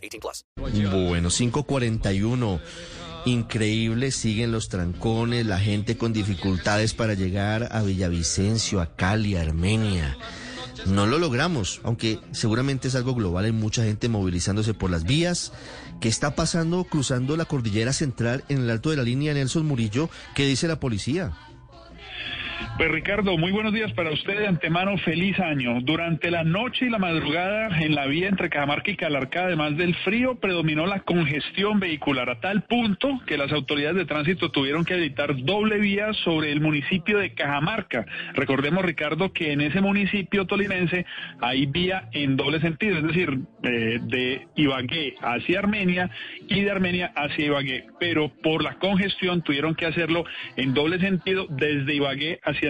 18 plus. Bueno, 541. Increíble, siguen los trancones, la gente con dificultades para llegar a Villavicencio, a Cali, a Armenia. No lo logramos, aunque seguramente es algo global, hay mucha gente movilizándose por las vías. ¿Qué está pasando cruzando la cordillera central en el alto de la línea Nelson Murillo? ¿Qué dice la policía? Pues Ricardo, muy buenos días para usted de antemano, feliz año. Durante la noche y la madrugada en la vía entre Cajamarca y Calarcá, además del frío, predominó la congestión vehicular a tal punto que las autoridades de tránsito tuvieron que habilitar doble vía sobre el municipio de Cajamarca. Recordemos, Ricardo, que en ese municipio tolimense hay vía en doble sentido, es decir, eh, de Ibagué hacia Armenia y de Armenia hacia Ibagué, pero por la congestión tuvieron que hacerlo en doble sentido desde Ibagué hacia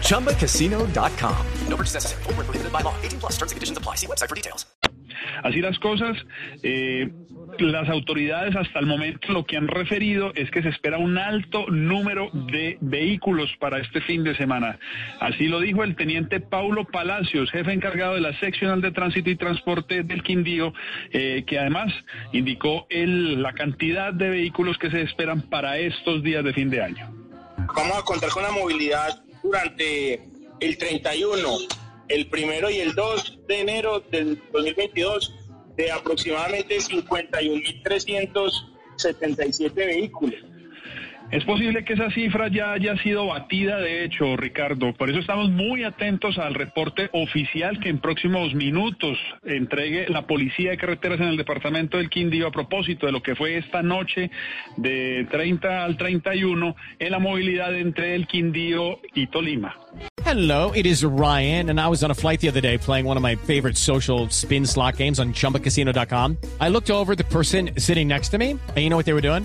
ChumbaCasino.com. No purchase necessary. Prohibited by law. 18 plus. Terms and conditions apply. See website for details. Así las cosas, eh, las autoridades hasta el momento lo que han referido es que se espera un alto número de vehículos para este fin de semana. Así lo dijo el teniente Paulo Palacios, jefe encargado de la seccional de tránsito y transporte del Quindío, eh, que además indicó el, la cantidad de vehículos que se esperan para estos días de fin de año. Vamos a contar con la movilidad durante el 31, el primero y el 2 de enero del 2022 de aproximadamente 51.377 vehículos. Es posible que esa cifra ya haya sido batida, de hecho, Ricardo. Por eso estamos muy atentos al reporte oficial que en próximos minutos entregue la Policía de Carreteras en el departamento del Quindío a propósito de lo que fue esta noche de 30 al 31 en la movilidad entre el Quindío y Tolima. Hello, it is Ryan, and I was on a flight the other day playing one of my favorite social spin slot games on chumbacasino.com. I looked over the person sitting next to me, and you know what they were doing?